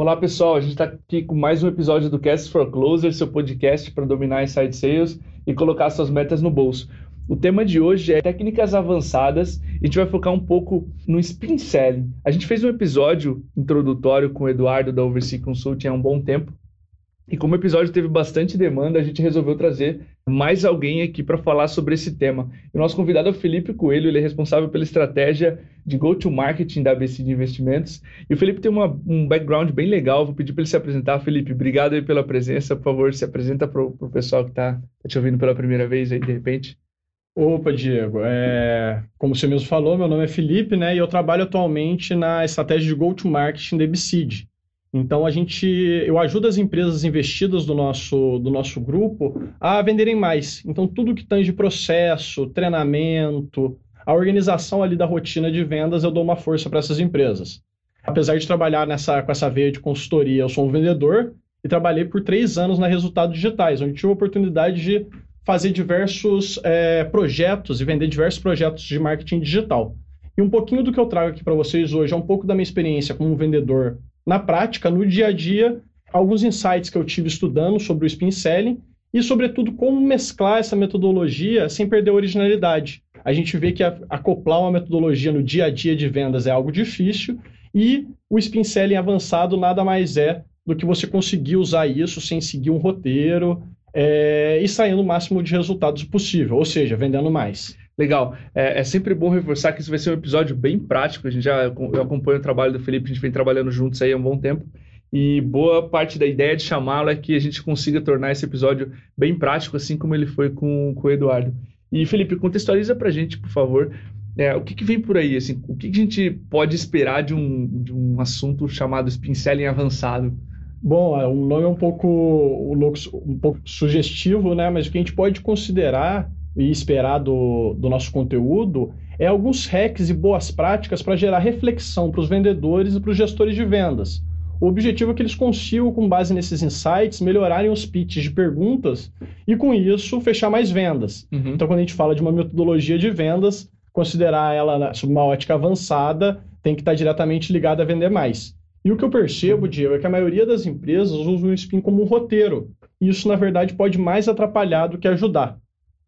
Olá pessoal, a gente está aqui com mais um episódio do Cast for Closer, seu podcast para dominar inside sales e colocar suas metas no bolso. O tema de hoje é técnicas avançadas e a gente vai focar um pouco no spin selling. A gente fez um episódio introdutório com o Eduardo da Oversea Consulting há um bom tempo e como o episódio teve bastante demanda, a gente resolveu trazer mais alguém aqui para falar sobre esse tema. E o nosso convidado é o Felipe Coelho, ele é responsável pela estratégia de go-to-marketing da ABC de Investimentos. E o Felipe tem uma, um background bem legal, vou pedir para ele se apresentar. Felipe, obrigado aí pela presença. Por favor, se apresenta para o pessoal que está tá te ouvindo pela primeira vez aí, de repente. Opa, Diego. É, como você mesmo falou, meu nome é Felipe, né? E eu trabalho atualmente na estratégia de go-to-marketing da ABCD. Então a gente, eu ajudo as empresas investidas do nosso, do nosso grupo a venderem mais. Então tudo que tange processo, treinamento, a organização ali da rotina de vendas, eu dou uma força para essas empresas. Apesar de trabalhar nessa, com essa veia de consultoria, eu sou um vendedor e trabalhei por três anos na Resultados Digitais, onde tive a oportunidade de fazer diversos é, projetos e vender diversos projetos de marketing digital. E um pouquinho do que eu trago aqui para vocês hoje é um pouco da minha experiência como vendedor na prática, no dia a dia, alguns insights que eu tive estudando sobre o spin selling e, sobretudo, como mesclar essa metodologia sem perder a originalidade. A gente vê que acoplar uma metodologia no dia a dia de vendas é algo difícil e o spin selling avançado nada mais é do que você conseguir usar isso sem seguir um roteiro é, e saindo o máximo de resultados possível, ou seja, vendendo mais. Legal. É, é, sempre bom reforçar que isso vai ser um episódio bem prático. A gente já eu acompanho o trabalho do Felipe, a gente vem trabalhando juntos aí há um bom tempo. E boa parte da ideia de chamá-lo é que a gente consiga tornar esse episódio bem prático, assim como ele foi com, com o Eduardo. E Felipe, contextualiza pra gente, por favor, é, o que, que, vem por aí? Assim, o que, que, a gente pode esperar de um, de um assunto chamado spin selling avançado? Bom, é, o nome é um pouco, um pouco sugestivo, né? Mas o que a gente pode considerar e esperar do, do nosso conteúdo é alguns hacks e boas práticas para gerar reflexão para os vendedores e para os gestores de vendas. O objetivo é que eles consigam, com base nesses insights, melhorarem os pitches de perguntas e, com isso, fechar mais vendas. Uhum. Então, quando a gente fala de uma metodologia de vendas, considerar ela sob uma ótica avançada tem que estar diretamente ligada a vender mais. E o que eu percebo, Diego, é que a maioria das empresas usa o spin como um roteiro. E isso, na verdade, pode mais atrapalhar do que ajudar.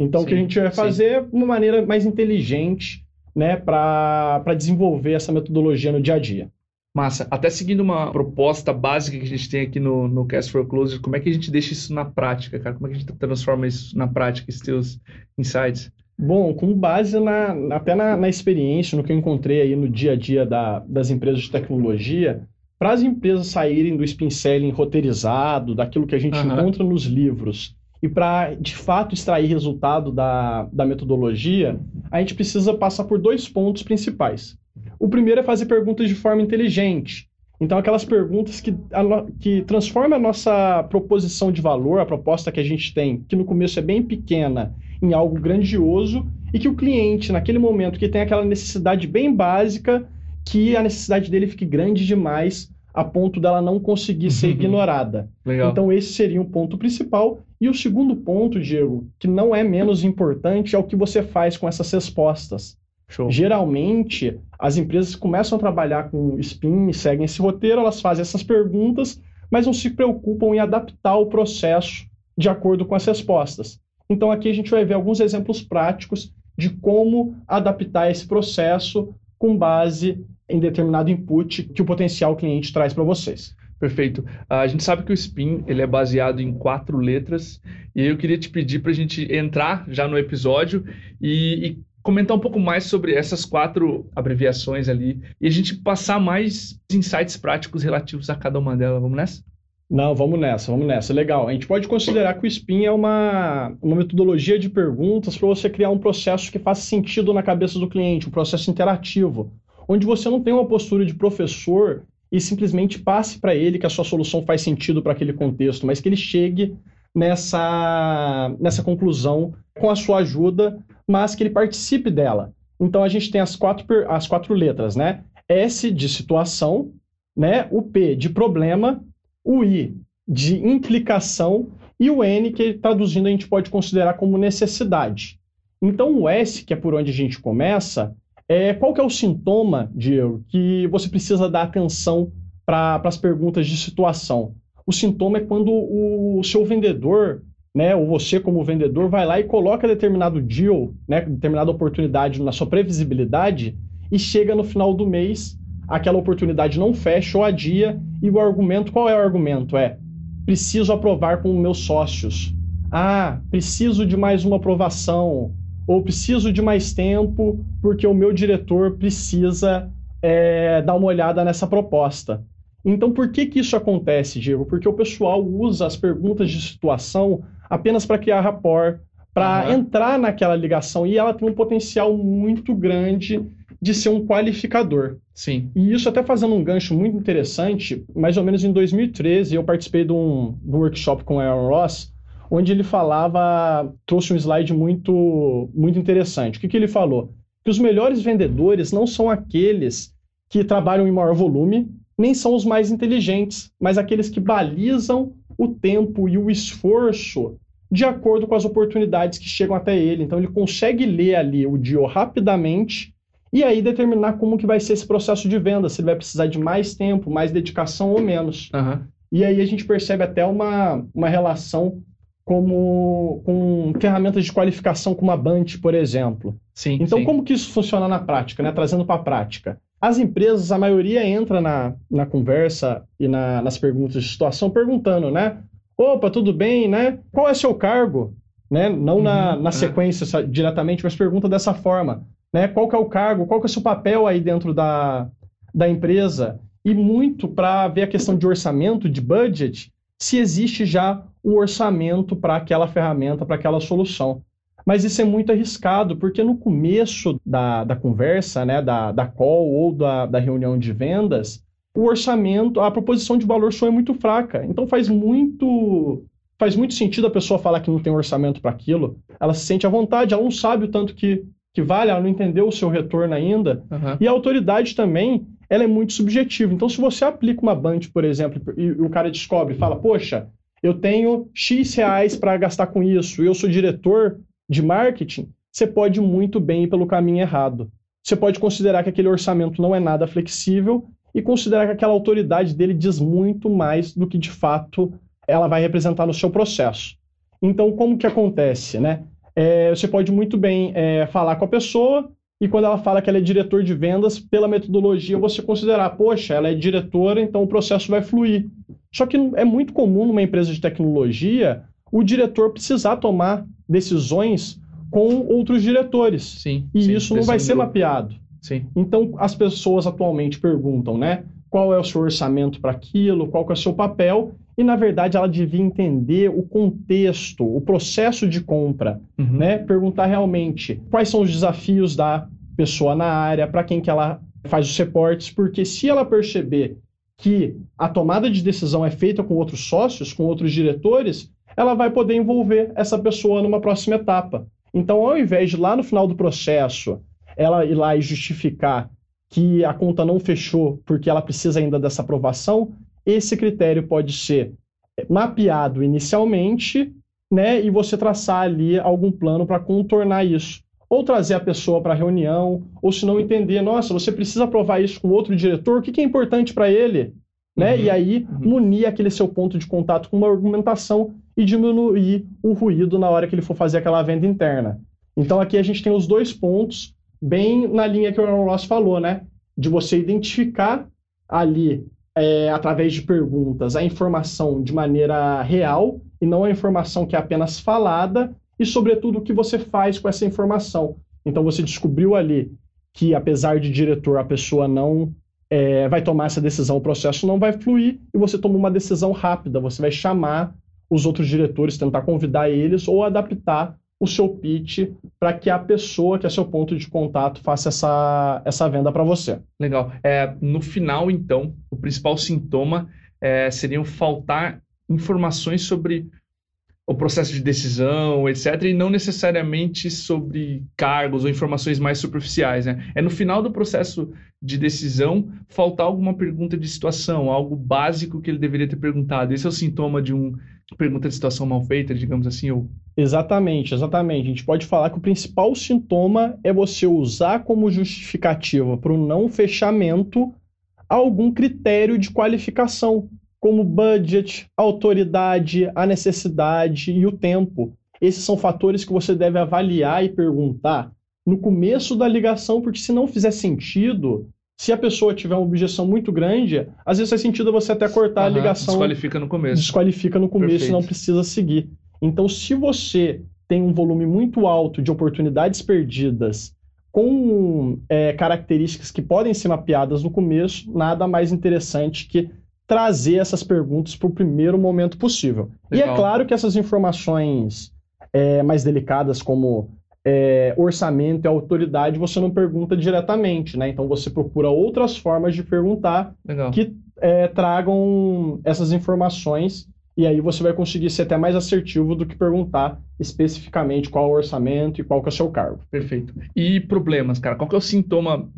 Então, sim, o que a gente vai fazer é uma maneira mais inteligente né, para desenvolver essa metodologia no dia a dia. Massa. Até seguindo uma proposta básica que a gente tem aqui no, no Cast for Closer, como é que a gente deixa isso na prática, cara? Como é que a gente transforma isso na prática, esses teus insights? Bom, com base na, até na, na, experiência, no que eu encontrei aí no dia a dia da, das empresas de tecnologia, para as empresas saírem do spin selling roteirizado, daquilo que a gente uhum. encontra nos livros, e para, de fato, extrair resultado da, da metodologia, a gente precisa passar por dois pontos principais. O primeiro é fazer perguntas de forma inteligente. Então, aquelas perguntas que, que transformam a nossa proposição de valor, a proposta que a gente tem, que no começo é bem pequena, em algo grandioso, e que o cliente, naquele momento que tem aquela necessidade bem básica, que a necessidade dele fique grande demais a ponto dela não conseguir ser uhum. ignorada. Legal. Então, esse seria um ponto principal. E o segundo ponto, Diego, que não é menos importante, é o que você faz com essas respostas. Show. Geralmente, as empresas começam a trabalhar com spin seguem esse roteiro, elas fazem essas perguntas, mas não se preocupam em adaptar o processo de acordo com as respostas. Então, aqui a gente vai ver alguns exemplos práticos de como adaptar esse processo com base em determinado input que o potencial cliente traz para vocês. Perfeito. A gente sabe que o SPIN ele é baseado em quatro letras e eu queria te pedir para a gente entrar já no episódio e, e, comentar um pouco mais sobre essas quatro abreviações ali e a gente passar mais insights práticos relativos a cada uma delas. Vamos nessa? Não, vamos nessa, vamos nessa. Legal. A gente pode considerar que o SPIN é uma, uma metodologia de perguntas para você criar um processo que faça sentido na cabeça do cliente, um processo interativo onde você não tem uma postura de professor e simplesmente passe para ele que a sua solução faz sentido para aquele contexto, mas que ele chegue nessa, nessa conclusão com a sua ajuda, mas que ele participe dela. Então a gente tem as quatro, as quatro letras, né? S de situação, né? O P de problema, o I de implicação e o N que traduzindo a gente pode considerar como necessidade. Então o S, que é por onde a gente começa, é, qual que é o sintoma, Diego, que você precisa dar atenção para as perguntas de situação. O sintoma é quando o, o seu vendedor, né, ou você como vendedor, vai lá e coloca determinado deal, né, determinada oportunidade na sua previsibilidade e chega no final do mês, aquela oportunidade não fecha ou adia e o argumento, qual é o argumento? É, preciso aprovar com meus sócios. Ah, preciso de mais uma aprovação ou preciso de mais tempo porque o meu diretor precisa é, dar uma olhada nessa proposta. Então, por que, que isso acontece, Diego? Porque o pessoal usa as perguntas de situação apenas para criar rapport, para uhum. entrar naquela ligação, e ela tem um potencial muito grande de ser um qualificador. Sim. E isso até fazendo um gancho muito interessante, mais ou menos em 2013, eu participei de um, workshop com o Aaron Ross, onde ele falava, trouxe um slide muito, muito interessante. O que, que ele falou? Que os melhores vendedores não são aqueles que trabalham em maior volume, nem são os mais inteligentes, mas aqueles que balizam o tempo e o esforço de acordo com as oportunidades que chegam até ele. Então ele consegue ler ali o DIO rapidamente e aí determinar como que vai ser esse processo de venda, se ele vai precisar de mais tempo, mais dedicação ou menos. Uhum. E aí a gente percebe até uma, uma relação como com ferramentas de qualificação como a Bunch, por exemplo. Sim, então, sim. como que isso funciona na prática, né? Trazendo para a prática. As empresas, a maioria entra na, na conversa e na, nas perguntas de situação perguntando, né? Opa, tudo bem, né? Qual é seu cargo? Né? Não uhum, na, na é. sequência diretamente, mas pergunta dessa forma. Né? Qual que é o cargo? Qual que é o seu papel aí dentro da, da empresa? E muito para ver a questão de orçamento, de budget, se existe já o orçamento para aquela ferramenta, para aquela solução. Mas isso é muito arriscado, porque no começo da, da conversa, né, da, da call ou da, da reunião de vendas, o orçamento, a proposição de valor só é muito fraca. Então faz muito faz muito sentido a pessoa falar que não tem orçamento para aquilo. Ela se sente à vontade, ela não sabe o tanto que, que vale, ela não entendeu o seu retorno ainda. Uhum. E a autoridade também, ela é muito subjetiva. Então se você aplica uma Band, por exemplo, e, o cara descobre, fala, poxa, eu tenho X reais para gastar com isso, eu sou diretor de marketing, você pode muito bem ir pelo caminho errado. Você pode considerar que aquele orçamento não é nada flexível e considerar que aquela autoridade dele diz muito mais do que de fato ela vai representar no seu processo. Então, como que acontece, né? É, você pode muito bem é, falar com a pessoa e quando ela fala que ela é diretor de vendas, pela metodologia você considerar, poxa, ela é diretora, então o processo vai fluir. Só que é muito comum numa empresa de tecnologia o diretor precisar tomar decisões com outros diretores. Sim, e sim, isso não vai ser mapeado. Sim. Então, as pessoas atualmente perguntam, né? Qual é o seu orçamento para aquilo, qual é o seu papel, e na verdade ela devia entender o contexto, o processo de compra, uhum. né? Perguntar realmente quais são os desafios da pessoa na área, para quem que ela faz os reportes, porque se ela perceber que a tomada de decisão é feita com outros sócios, com outros diretores, ela vai poder envolver essa pessoa numa próxima etapa. Então, ao invés de lá no final do processo ela ir lá e justificar que a conta não fechou porque ela precisa ainda dessa aprovação, esse critério pode ser mapeado inicialmente, né, e você traçar ali algum plano para contornar isso. Ou trazer a pessoa para a reunião, ou se não entender, nossa, você precisa aprovar isso com outro diretor, o que, que é importante para ele? Né? Uhum, e aí, uhum. munir aquele seu ponto de contato com uma argumentação e diminuir o ruído na hora que ele for fazer aquela venda interna. Então aqui a gente tem os dois pontos bem na linha que o Aaron Ross falou, né? De você identificar ali, é, através de perguntas, a informação de maneira real e não a informação que é apenas falada e, sobretudo, o que você faz com essa informação. Então você descobriu ali que, apesar de diretor, a pessoa não é, vai tomar essa decisão, o processo não vai fluir e você toma uma decisão rápida, você vai chamar os outros diretores, tentar convidar eles ou adaptar o seu pitch para que a pessoa que é seu ponto de contato faça essa, essa venda para você. Legal. É, no final, então, o principal sintoma é, seriam faltar informações sobre o processo de decisão, etc., e não necessariamente sobre cargos ou informações mais superficiais. Né? É no final do processo de decisão faltar alguma pergunta de situação, algo básico que ele deveria ter perguntado. Esse é o sintoma de um pergunta de situação mal feita, digamos assim, ou Exatamente, exatamente. A gente pode falar que o principal sintoma é você usar como justificativa para o não fechamento algum critério de qualificação, como budget, autoridade, a necessidade e o tempo. Esses são fatores que você deve avaliar e perguntar no começo da ligação, porque se não fizer sentido, se a pessoa tiver uma objeção muito grande, às vezes faz sentido você até cortar uhum, a ligação. Desqualifica no começo. Desqualifica no começo Perfeito. e não precisa seguir. Então, se você tem um volume muito alto de oportunidades perdidas com é, características que podem ser mapeadas no começo, nada mais interessante que trazer essas perguntas para o primeiro momento possível. Legal. E é claro que essas informações é, mais delicadas, como é, orçamento e autoridade, você não pergunta diretamente, né? Então você procura outras formas de perguntar Legal. que é, tragam essas informações e aí você vai conseguir ser até mais assertivo do que perguntar especificamente qual é o orçamento e qual que é o seu cargo. Perfeito. E problemas, cara? Qual que é o sintoma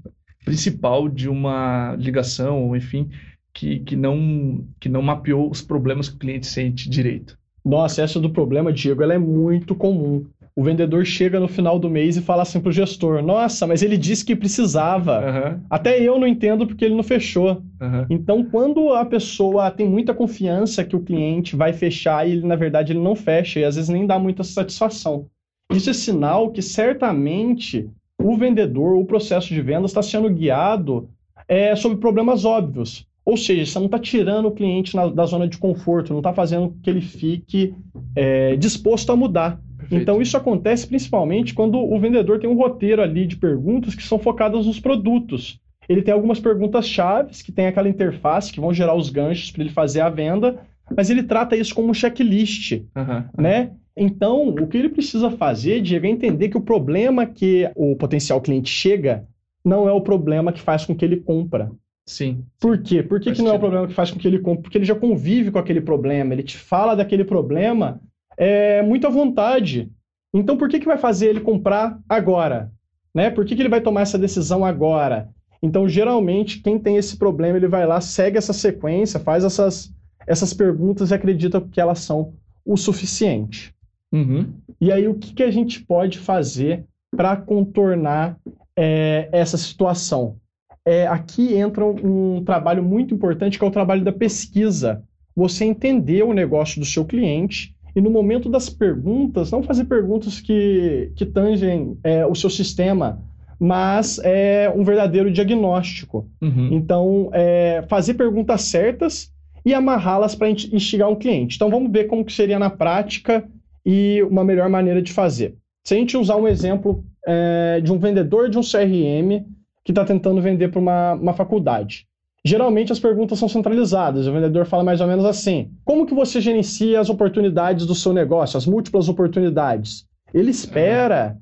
principal de uma ligação, enfim, que, que, não, que não mapeou os problemas que o cliente sente direito? Nossa, essa do problema, Diego, ela é muito comum o vendedor chega no final do mês e fala assim pro gestor: Nossa, mas ele disse que precisava. Uhum. Até eu não entendo porque ele não fechou. Uhum. Então, quando a pessoa tem muita confiança que o cliente vai fechar e ele, na verdade, ele não fecha e às vezes nem dá muita satisfação. Isso é sinal que certamente o vendedor, o processo de venda está sendo guiado é, sobre problemas óbvios. Ou seja, você não está tirando o cliente na, da zona de conforto, não está fazendo que ele fique é, disposto a mudar. Perfeito. Então, isso acontece principalmente quando o vendedor tem um roteiro ali de perguntas que são focadas nos produtos. Ele tem algumas perguntas chaves que tem aquela interface que vão gerar os ganchos para ele fazer a venda, mas ele trata isso como um checklist, uhum, né? Então, o que ele precisa fazer, Diego, é entender que o problema que o potencial cliente chega não é o problema que faz com que ele compra. Sim. Por quê? Por que, que não é o problema que faz com que ele compre? Porque ele já convive com aquele problema, ele te fala daquele problema é, muito à vontade. Então, por que, que vai fazer ele comprar agora? Né? Por que, que ele vai tomar essa decisão agora? Então, geralmente, quem tem esse problema, ele vai lá, segue essa sequência, faz essas, essas perguntas e acredita que elas são o suficiente. Uhum. E aí, o que, que a gente pode fazer para contornar é, essa situação? É, aqui entra um, um trabalho muito importante, que é o trabalho da pesquisa. Você entender o negócio do seu cliente e no momento das perguntas, não fazer perguntas que, que tangem é, o seu sistema, mas é um verdadeiro diagnóstico. Uhum. Então, é, fazer perguntas certas e amarrá-las para instigar um cliente. Então, vamos ver como que seria na prática e uma melhor maneira de fazer. Se a gente usar um exemplo é, de um vendedor de um CRM que está tentando vender para uma, uma faculdade. Geralmente as perguntas são centralizadas. O vendedor fala mais ou menos assim: Como que você gerencia as oportunidades do seu negócio, as múltiplas oportunidades? Ele espera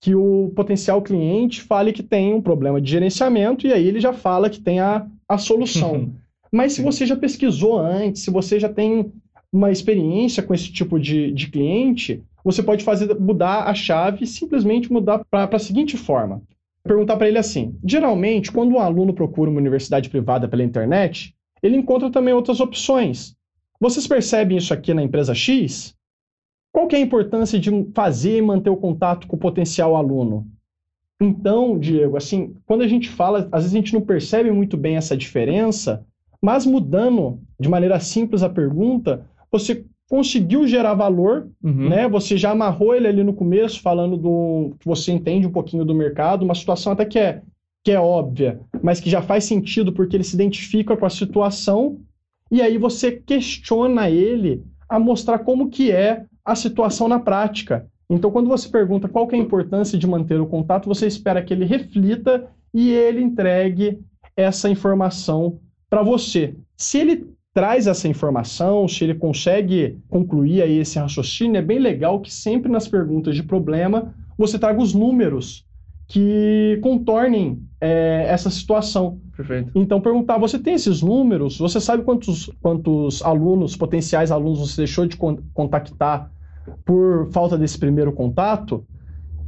que o potencial cliente fale que tem um problema de gerenciamento e aí ele já fala que tem a, a solução. Mas se você já pesquisou antes, se você já tem uma experiência com esse tipo de, de cliente, você pode fazer mudar a chave simplesmente mudar para a seguinte forma perguntar para ele assim: geralmente, quando um aluno procura uma universidade privada pela internet, ele encontra também outras opções. Vocês percebem isso aqui na empresa X? Qual que é a importância de fazer e manter o contato com o potencial aluno? Então, Diego, assim, quando a gente fala, às vezes a gente não percebe muito bem essa diferença, mas mudando de maneira simples a pergunta, você conseguiu gerar valor, uhum. né? Você já amarrou ele ali no começo, falando do que você entende um pouquinho do mercado, uma situação até que é, que é óbvia, mas que já faz sentido porque ele se identifica com a situação, e aí você questiona ele a mostrar como que é a situação na prática. Então, quando você pergunta qual que é a importância de manter o contato, você espera que ele reflita e ele entregue essa informação para você. Se ele traz essa informação, se ele consegue concluir aí esse raciocínio, é bem legal que sempre nas perguntas de problema você traga os números que contornem é, essa situação. Perfeito. Então, perguntar, você tem esses números? Você sabe quantos, quantos alunos, potenciais alunos, você deixou de contactar por falta desse primeiro contato?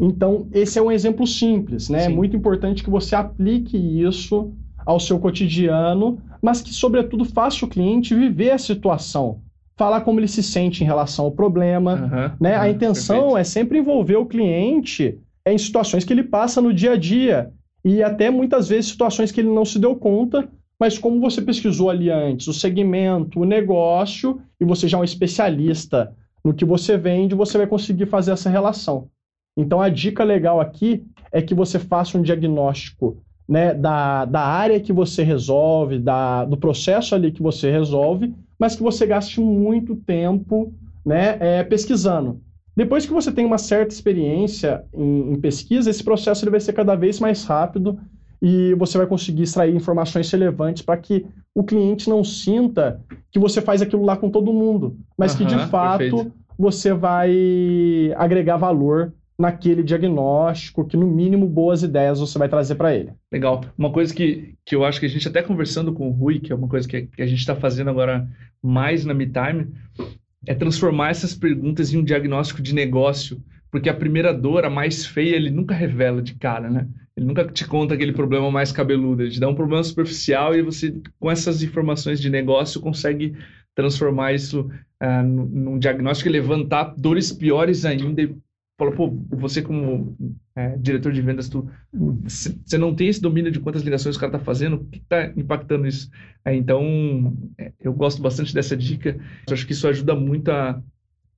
Então, esse é um exemplo simples, né? É Sim. É muito importante que você aplique isso ao seu cotidiano, mas que, sobretudo, faça o cliente viver a situação, falar como ele se sente em relação ao problema. Uhum, né? Uhum, a intenção perfeito. é sempre envolver o cliente em situações que ele passa no dia a dia e até muitas vezes situações que ele não se deu conta, mas como você pesquisou ali antes o segmento, o negócio, e você já é um especialista no que você vende, você vai conseguir fazer essa relação. Então a dica legal aqui é que você faça um diagnóstico né, da, da área que você resolve, da, do processo ali que você resolve, mas que você gaste muito tempo né, é, pesquisando. Depois que você tem uma certa experiência em, em pesquisa, esse processo ele vai ser cada vez mais rápido e você vai conseguir extrair informações relevantes para que o cliente não sinta que você faz aquilo lá com todo mundo, mas uhum, que de fato perfeito. você vai agregar valor naquele diagnóstico, que no mínimo boas ideias você vai trazer para ele. Legal. Uma coisa que, que eu acho que a gente até conversando com o Rui, que é uma coisa que, que a gente está fazendo agora mais na MeTime, é transformar essas perguntas em um diagnóstico de negócio, porque a primeira dor, a mais feia, ele nunca revela de cara, né? Ele nunca te conta aquele problema mais cabeludo, ele te dá um problema superficial e você, com essas informações de negócio, consegue transformar isso uh, num diagnóstico e levantar dores piores ainda e falou, pô, você como é, diretor de vendas, tu você não tem esse domínio de quantas ligações o cara tá fazendo, o que está impactando isso? É, então, é, eu gosto bastante dessa dica. Eu acho que isso ajuda muito a,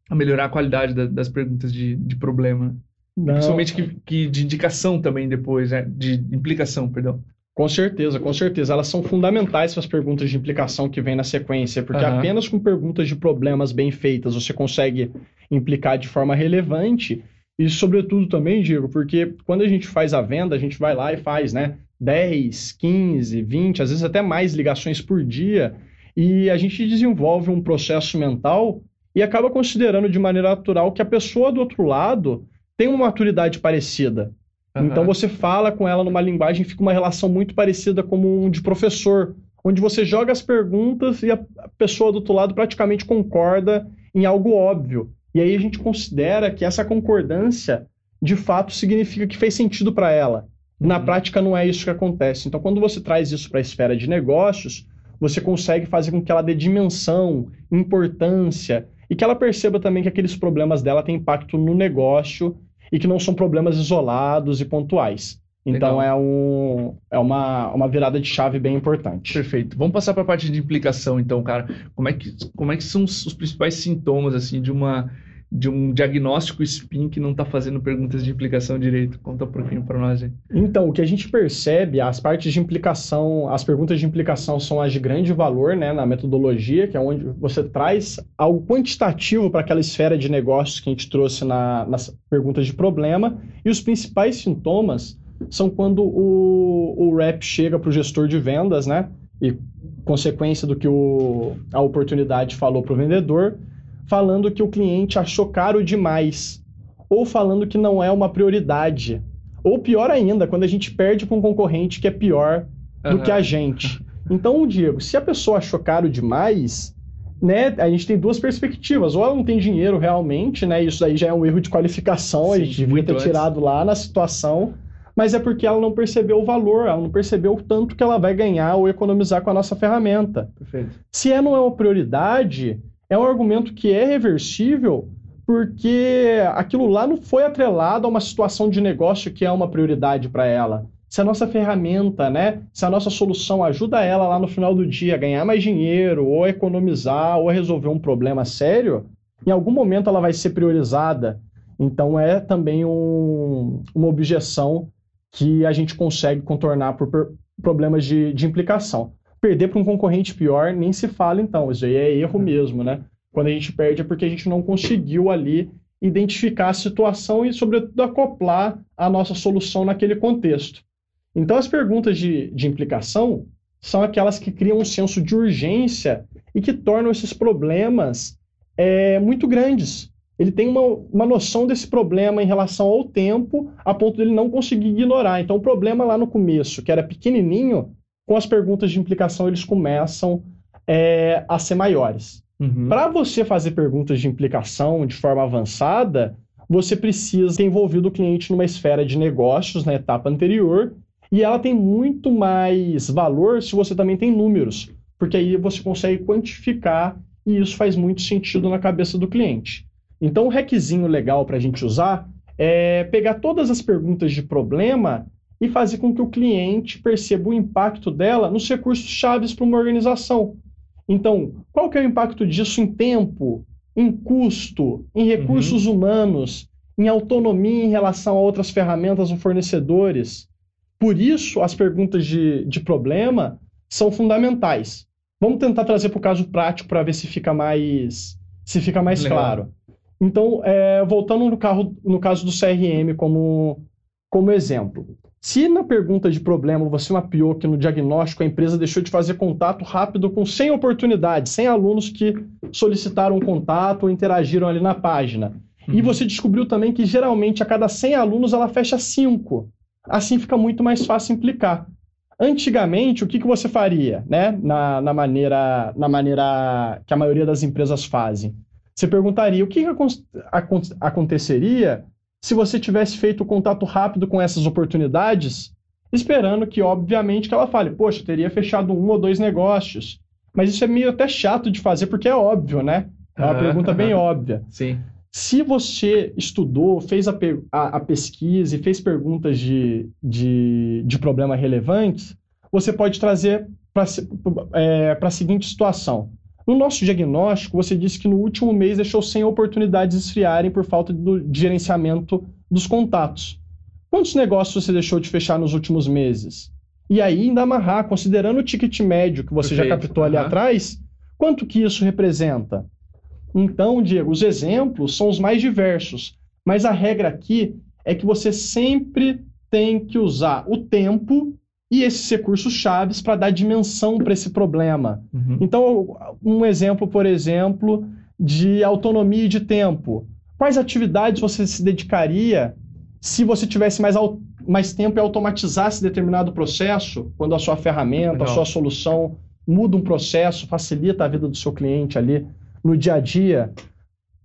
a melhorar a qualidade da, das perguntas de, de problema. Né? Principalmente que, que, de indicação também depois, né? de implicação, perdão. Com certeza, com certeza. Elas são fundamentais para as perguntas de implicação que vem na sequência, porque uhum. apenas com perguntas de problemas bem feitas você consegue implicar de forma relevante. E, sobretudo, também, Diego, porque quando a gente faz a venda, a gente vai lá e faz, né? 10, 15, 20, às vezes até mais ligações por dia, e a gente desenvolve um processo mental e acaba considerando de maneira natural que a pessoa do outro lado tem uma maturidade parecida. Uhum. Então você fala com ela numa linguagem, fica uma relação muito parecida como um de professor, onde você joga as perguntas e a pessoa do outro lado praticamente concorda em algo óbvio. E aí a gente considera que essa concordância de fato significa que fez sentido para ela. Na uhum. prática não é isso que acontece. Então quando você traz isso para a esfera de negócios, você consegue fazer com que ela dê dimensão, importância e que ela perceba também que aqueles problemas dela têm impacto no negócio e que não são problemas isolados e pontuais. Então é, um, é uma, uma virada de chave bem importante. Perfeito. Vamos passar para a parte de implicação, então, cara. Como é que, como é que são os, os principais sintomas assim de uma de um diagnóstico SPIN que não está fazendo perguntas de implicação direito? Conta um pouquinho para nós aí. Então, o que a gente percebe, as partes de implicação, as perguntas de implicação são as de grande valor né, na metodologia, que é onde você traz algo quantitativo para aquela esfera de negócios que a gente trouxe na, nas perguntas de problema, e os principais sintomas são quando o, o rep chega para o gestor de vendas, né? E consequência do que o, a oportunidade falou para o vendedor, falando que o cliente achou caro demais, ou falando que não é uma prioridade. Ou pior ainda, quando a gente perde para um concorrente que é pior do uhum. que a gente. Então, Diego, se a pessoa achou caro demais, né, a gente tem duas perspectivas. Ou ela não tem dinheiro realmente, né? Isso aí já é um erro de qualificação, Sim, a gente devia ter antes. tirado lá na situação. Mas é porque ela não percebeu o valor, ela não percebeu o tanto que ela vai ganhar ou economizar com a nossa ferramenta. Perfeito. Se é, não é uma prioridade, é um argumento que é reversível porque aquilo lá não foi atrelado a uma situação de negócio que é uma prioridade para ela. Se a nossa ferramenta, né, se a nossa solução ajuda ela lá no final do dia a ganhar mais dinheiro, ou economizar, ou resolver um problema sério, em algum momento ela vai ser priorizada. Então é também um, uma objeção que a gente consegue contornar por problemas de, de implicação perder para um concorrente pior, nem se fala então. Isso aí é erro mesmo, né? Quando a gente perde é porque a gente não conseguiu ali identificar a situação e, sobretudo, acoplar a nossa solução naquele contexto. Então, as perguntas de, de implicação são aquelas que criam um senso de urgência e que tornam esses problemas é, muito grandes. Ele tem uma, uma noção desse problema em relação ao tempo, a ponto de ele não conseguir ignorar. Então, o problema lá no começo, que era pequenininho, com as perguntas de implicação eles começam é, a ser maiores. Uhum. Para você fazer perguntas de implicação de forma avançada, você precisa ter envolvido o cliente numa esfera de negócios na etapa anterior, e ela tem muito mais valor se você também tem números, porque aí você consegue quantificar e isso faz muito sentido na cabeça do cliente. Então, um requisinho legal para a gente usar é pegar todas as perguntas de problema e fazer com que o cliente perceba o impacto dela nos recursos chaves para uma organização. Então, qual que é o impacto disso em tempo, em custo, em recursos uhum. humanos, em autonomia em relação a outras ferramentas ou fornecedores? Por isso, as perguntas de, de problema são fundamentais. Vamos tentar trazer para o caso prático para ver se fica mais, se fica mais claro. Então, é, voltando no, carro, no caso do CRM como, como exemplo. Se na pergunta de problema você mapeou que no diagnóstico a empresa deixou de fazer contato rápido com 100 oportunidades, 100 alunos que solicitaram contato ou interagiram ali na página, uhum. e você descobriu também que geralmente a cada 100 alunos ela fecha 5, assim fica muito mais fácil implicar. Antigamente, o que, que você faria, né? Na, na, maneira, na maneira que a maioria das empresas fazem? Você perguntaria o que, que aconteceria se você tivesse feito contato rápido com essas oportunidades, esperando que, obviamente, que ela fale, poxa, teria fechado um ou dois negócios. Mas isso é meio até chato de fazer, porque é óbvio, né? É uma pergunta bem óbvia. Sim. Se você estudou, fez a, a, a pesquisa e fez perguntas de, de, de problema relevantes, você pode trazer para é, a seguinte situação. No nosso diagnóstico, você disse que no último mês deixou 100 oportunidades esfriarem por falta do gerenciamento dos contatos. Quantos negócios você deixou de fechar nos últimos meses? E aí, ainda amarrar, considerando o ticket médio que você Perfeito. já captou ali uhum. atrás, quanto que isso representa? Então, Diego, os exemplos são os mais diversos, mas a regra aqui é que você sempre tem que usar o tempo e esses recursos chaves para dar dimensão para esse problema. Uhum. Então, um exemplo, por exemplo, de autonomia de tempo. Quais atividades você se dedicaria se você tivesse mais, mais tempo e automatizasse determinado processo, quando a sua ferramenta, Legal. a sua solução muda um processo, facilita a vida do seu cliente ali no dia a dia?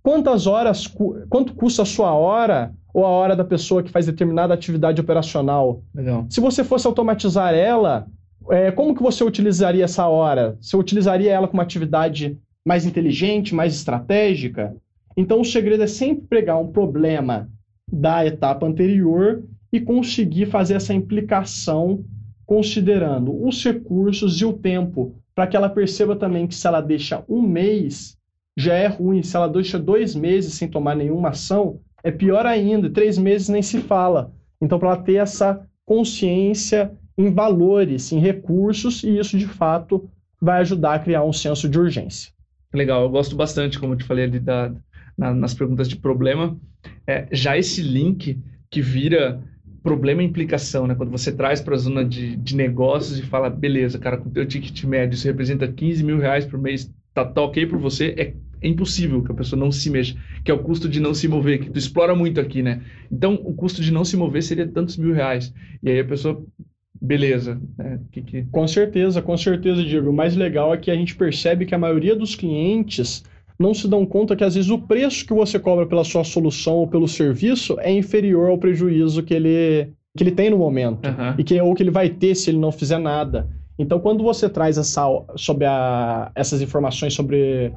Quantas horas, quanto custa a sua hora ou a hora da pessoa que faz determinada atividade operacional. Legal. Se você fosse automatizar ela, é, como que você utilizaria essa hora? Você utilizaria ela com uma atividade mais inteligente, mais estratégica? Então, o segredo é sempre pegar um problema da etapa anterior e conseguir fazer essa implicação considerando os recursos e o tempo, para que ela perceba também que se ela deixa um mês, já é ruim. Se ela deixa dois meses sem tomar nenhuma ação, é pior ainda, três meses nem se fala. Então, para ela ter essa consciência em valores, em recursos, e isso de fato vai ajudar a criar um senso de urgência. Legal, eu gosto bastante, como eu te falei ali da, na, nas perguntas de problema. É, já esse link que vira problema e implicação, né? Quando você traz para a zona de, de negócios e fala, beleza, cara, com o teu ticket médio, isso representa 15 mil reais por mês, tá, tá ok por você, é é impossível que a pessoa não se mexa, que é o custo de não se mover, que tu explora muito aqui, né? Então, o custo de não se mover seria tantos mil reais. E aí a pessoa, beleza. Né? Que, que... Com certeza, com certeza, Diego. O mais legal é que a gente percebe que a maioria dos clientes não se dão conta que às vezes o preço que você cobra pela sua solução ou pelo serviço é inferior ao prejuízo que ele, que ele tem no momento. Uhum. E que, ou que ele vai ter se ele não fizer nada. Então, quando você traz essa, sobre a, essas informações sobre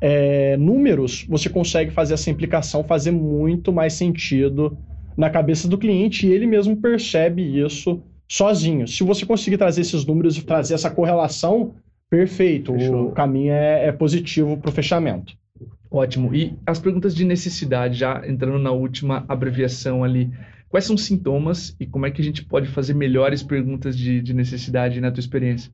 é, números, você consegue fazer essa implicação fazer muito mais sentido na cabeça do cliente e ele mesmo percebe isso sozinho. Se você conseguir trazer esses números e trazer essa correlação, perfeito, Fechou. o caminho é, é positivo para o fechamento. Ótimo. E as perguntas de necessidade, já entrando na última abreviação ali, quais são os sintomas e como é que a gente pode fazer melhores perguntas de, de necessidade na tua experiência?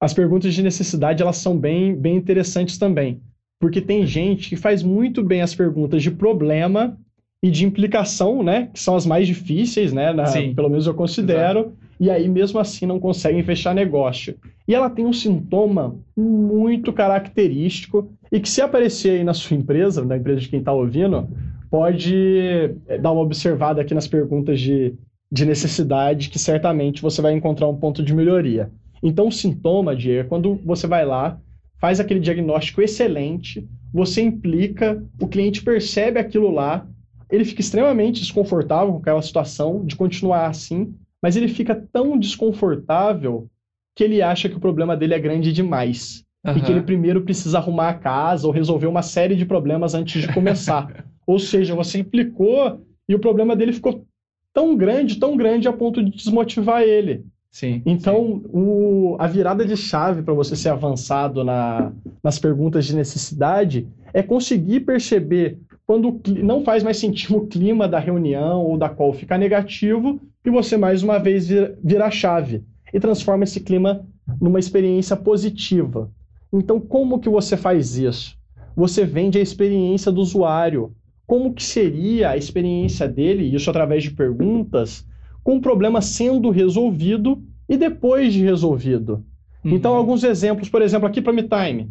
As perguntas de necessidade, elas são bem, bem interessantes também. Porque tem gente que faz muito bem as perguntas de problema e de implicação, né? Que são as mais difíceis, né? Na, pelo menos eu considero. Exato. E aí, mesmo assim, não conseguem fechar negócio. E ela tem um sintoma muito característico e que, se aparecer aí na sua empresa, na empresa de quem está ouvindo, pode eh, dar uma observada aqui nas perguntas de, de necessidade, que certamente você vai encontrar um ponto de melhoria. Então, o sintoma, Diego, é quando você vai lá faz aquele diagnóstico excelente, você implica, o cliente percebe aquilo lá, ele fica extremamente desconfortável com aquela situação de continuar assim, mas ele fica tão desconfortável que ele acha que o problema dele é grande demais. Uhum. E que ele primeiro precisa arrumar a casa ou resolver uma série de problemas antes de começar. ou seja, você implicou e o problema dele ficou tão grande, tão grande a ponto de desmotivar ele. Sim. Então, sim. O, a virada de chave para você ser avançado na, nas perguntas de necessidade é conseguir perceber quando não faz mais sentido o clima da reunião ou da qual fica negativo e você mais uma vez vira, vira a chave e transforma esse clima numa experiência positiva. Então, como que você faz isso? Você vende a experiência do usuário. Como que seria a experiência dele, isso através de perguntas, com o problema sendo resolvido e depois de resolvido. Uhum. Então, alguns exemplos, por exemplo, aqui para MeTime.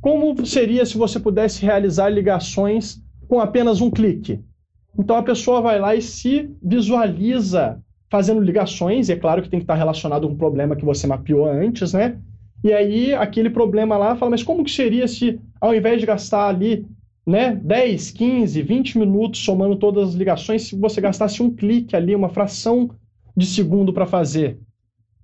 Como seria se você pudesse realizar ligações com apenas um clique? Então, a pessoa vai lá e se visualiza fazendo ligações, e é claro que tem que estar relacionado com um problema que você mapeou antes, né? E aí, aquele problema lá fala, mas como que seria se, ao invés de gastar ali né, 10, 15, 20 minutos somando todas as ligações, se você gastasse um clique ali, uma fração de segundo para fazer,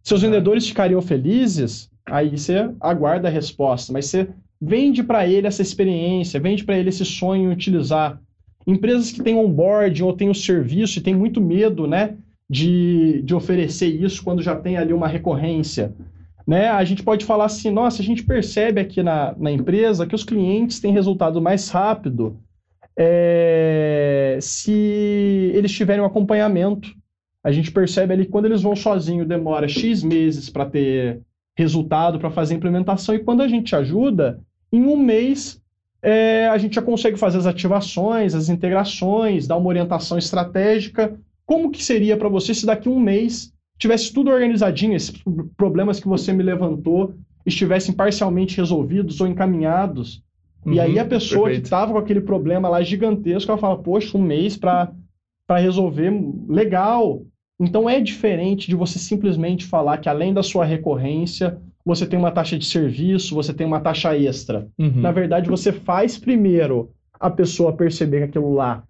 seus vendedores ficariam felizes? Aí você aguarda a resposta, mas você vende para ele essa experiência, vende para ele esse sonho em utilizar. Empresas que têm onboarding ou têm o serviço e têm muito medo, né, de, de oferecer isso quando já tem ali uma recorrência. Né? A gente pode falar assim, nossa, a gente percebe aqui na, na empresa que os clientes têm resultado mais rápido é, se eles tiverem um acompanhamento. A gente percebe ali que quando eles vão sozinho demora X meses para ter resultado, para fazer a implementação, e quando a gente ajuda, em um mês é, a gente já consegue fazer as ativações, as integrações, dar uma orientação estratégica. Como que seria para você se daqui a um mês tivesse tudo organizadinho, esses problemas que você me levantou estivessem parcialmente resolvidos ou encaminhados. Uhum, e aí a pessoa perfeito. que estava com aquele problema lá gigantesco, ela fala, poxa, um mês para resolver, legal. Então é diferente de você simplesmente falar que além da sua recorrência, você tem uma taxa de serviço, você tem uma taxa extra. Uhum. Na verdade, você faz primeiro a pessoa perceber que aquilo lá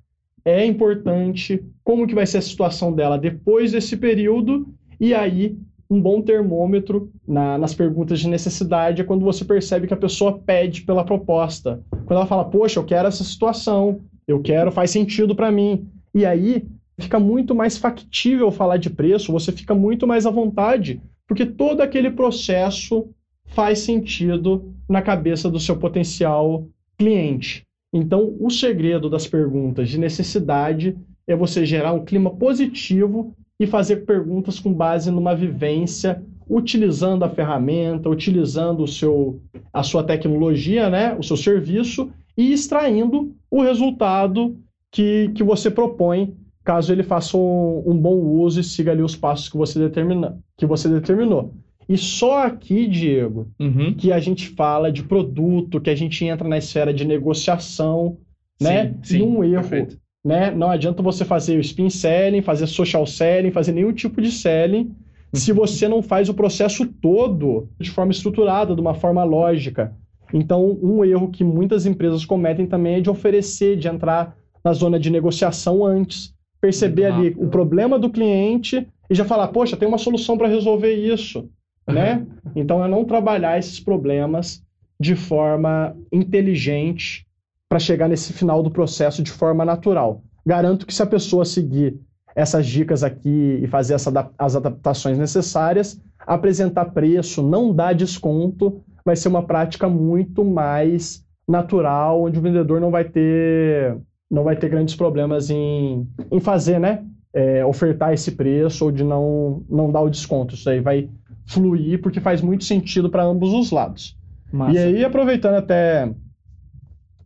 é importante, como que vai ser a situação dela depois desse período, e aí um bom termômetro na, nas perguntas de necessidade é quando você percebe que a pessoa pede pela proposta. Quando ela fala, poxa, eu quero essa situação, eu quero, faz sentido para mim. E aí fica muito mais factível falar de preço, você fica muito mais à vontade, porque todo aquele processo faz sentido na cabeça do seu potencial cliente. Então, o segredo das perguntas de necessidade é você gerar um clima positivo e fazer perguntas com base numa vivência, utilizando a ferramenta, utilizando o seu, a sua tecnologia, né, o seu serviço e extraindo o resultado que, que você propõe, caso ele faça um, um bom uso e siga ali os passos que você, determina, que você determinou. E só aqui, Diego, uhum. que a gente fala de produto, que a gente entra na esfera de negociação, né? Sim, sim, e um erro. Perfeito. Né? Não adianta você fazer o spin selling, fazer social selling, fazer nenhum tipo de selling, uhum. se você não faz o processo todo de forma estruturada, de uma forma lógica. Então, um erro que muitas empresas cometem também é de oferecer, de entrar na zona de negociação antes. Perceber ali o problema do cliente e já falar, poxa, tem uma solução para resolver isso né? Então é não trabalhar esses problemas de forma inteligente para chegar nesse final do processo de forma natural. Garanto que se a pessoa seguir essas dicas aqui e fazer essa, as adaptações necessárias, apresentar preço, não dar desconto, vai ser uma prática muito mais natural, onde o vendedor não vai ter, não vai ter grandes problemas em, em fazer, né? É, ofertar esse preço ou de não, não dar o desconto. Isso aí vai fluir, porque faz muito sentido para ambos os lados. Massa. E aí, aproveitando até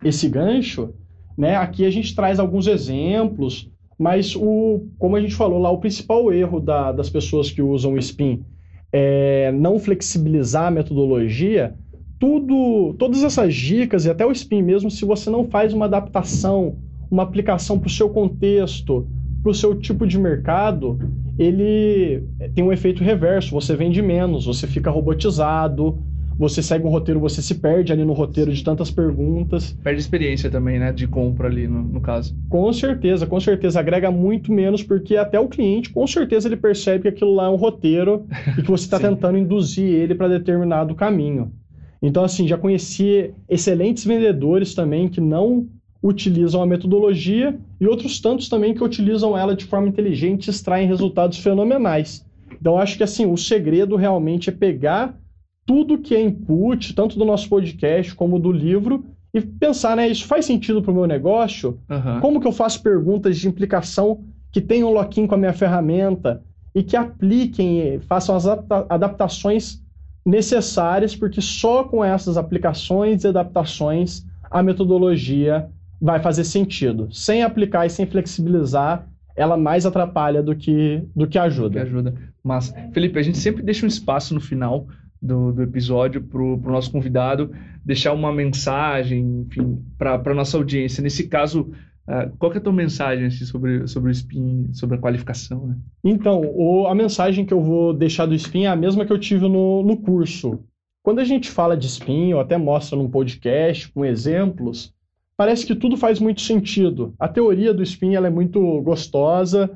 esse gancho, né, aqui a gente traz alguns exemplos, mas o, como a gente falou lá, o principal erro da, das pessoas que usam o SPIN é não flexibilizar a metodologia. Tudo, todas essas dicas e até o SPIN mesmo, se você não faz uma adaptação, uma aplicação para o seu contexto, para o seu tipo de mercado, ele tem um efeito reverso. Você vende menos, você fica robotizado, você segue um roteiro, você se perde ali no roteiro de tantas perguntas. Perde experiência também, né? De compra ali, no, no caso. Com certeza, com certeza. Agrega muito menos, porque até o cliente, com certeza, ele percebe que aquilo lá é um roteiro e que você está tentando induzir ele para determinado caminho. Então, assim, já conheci excelentes vendedores também que não utilizam a metodologia e outros tantos também que utilizam ela de forma inteligente e extraem resultados fenomenais. Então, acho que assim, o segredo realmente é pegar tudo que é input, tanto do nosso podcast como do livro, e pensar, né, isso faz sentido para o meu negócio? Uhum. Como que eu faço perguntas de implicação que tenham lock-in com a minha ferramenta e que apliquem, façam as adaptações necessárias, porque só com essas aplicações e adaptações a metodologia vai fazer sentido. Sem aplicar e sem flexibilizar, ela mais atrapalha do que, do que ajuda. Que ajuda. Mas, Felipe, a gente sempre deixa um espaço no final do, do episódio para o nosso convidado deixar uma mensagem, enfim, para a nossa audiência. Nesse caso, uh, qual é a tua mensagem assim, sobre, sobre o SPIN, sobre a qualificação? Né? Então, o, a mensagem que eu vou deixar do SPIN é a mesma que eu tive no, no curso. Quando a gente fala de SPIN, ou até mostra num podcast com exemplos, parece que tudo faz muito sentido. A teoria do SPIN ela é muito gostosa,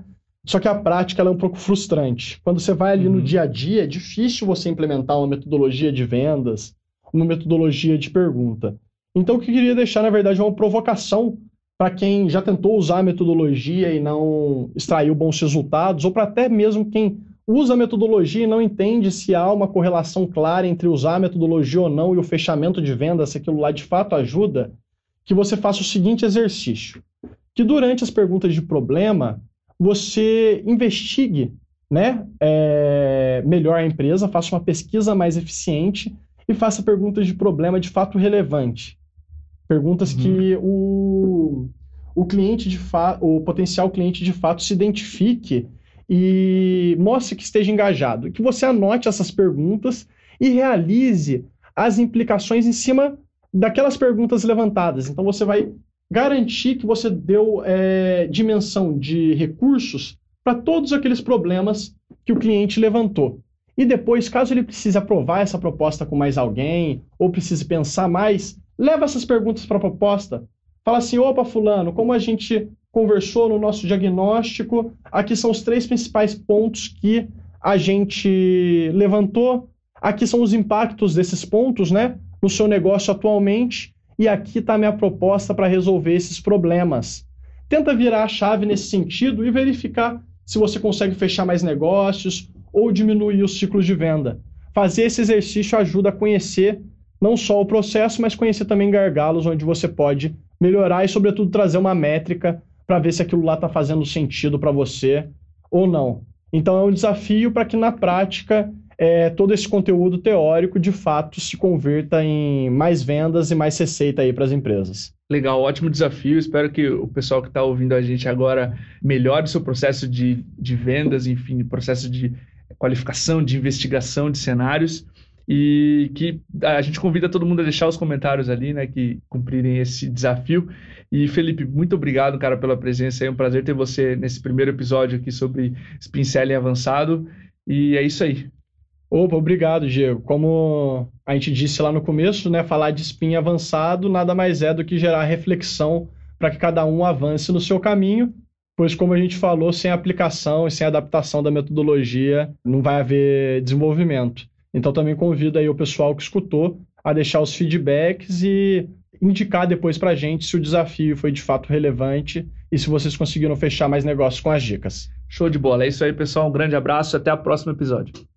só que a prática é um pouco frustrante. Quando você vai ali uhum. no dia a dia, é difícil você implementar uma metodologia de vendas, uma metodologia de pergunta. Então, o que eu queria deixar, na verdade, é uma provocação para quem já tentou usar a metodologia e não extraiu bons resultados, ou para até mesmo quem usa a metodologia e não entende se há uma correlação clara entre usar a metodologia ou não e o fechamento de venda, se aquilo lá de fato ajuda, que você faça o seguinte exercício: que durante as perguntas de problema, você investigue né, é, melhor a empresa, faça uma pesquisa mais eficiente e faça perguntas de problema de fato relevante. Perguntas uhum. que o, o cliente de o potencial cliente de fato se identifique e mostre que esteja engajado. Que você anote essas perguntas e realize as implicações em cima daquelas perguntas levantadas. Então você vai garantir que você deu é, dimensão de recursos para todos aqueles problemas que o cliente levantou. E depois, caso ele precise aprovar essa proposta com mais alguém, ou precise pensar mais, leva essas perguntas para a proposta. Fala assim: opa, Fulano, como a gente conversou no nosso diagnóstico, aqui são os três principais pontos que a gente levantou. Aqui são os impactos desses pontos né, no seu negócio atualmente e aqui está minha proposta para resolver esses problemas. Tenta virar a chave nesse sentido e verificar se você consegue fechar mais negócios ou diminuir os ciclos de venda. Fazer esse exercício ajuda a conhecer não só o processo, mas conhecer também gargalos onde você pode melhorar e, sobretudo, trazer uma métrica para ver se aquilo lá está fazendo sentido para você ou não. Então, é um desafio para que na prática é, todo esse conteúdo teórico de fato se converta em mais vendas e mais receita aí para as empresas. Legal, ótimo desafio. Espero que o pessoal que está ouvindo a gente agora melhore seu processo de, de vendas, enfim, processo de qualificação, de investigação de cenários e que a gente convida todo mundo a deixar os comentários ali, né, que cumprirem esse desafio. E Felipe, muito obrigado, cara, pela presença. É um prazer ter você nesse primeiro episódio aqui sobre Spin Selling avançado. E é isso aí. Opa, obrigado, Diego. Como a gente disse lá no começo, né, falar de spin avançado nada mais é do que gerar reflexão para que cada um avance no seu caminho, pois como a gente falou, sem aplicação e sem adaptação da metodologia não vai haver desenvolvimento. Então também convido aí o pessoal que escutou a deixar os feedbacks e indicar depois para a gente se o desafio foi de fato relevante e se vocês conseguiram fechar mais negócios com as dicas. Show de bola. É isso aí, pessoal. Um grande abraço. Até o próximo episódio.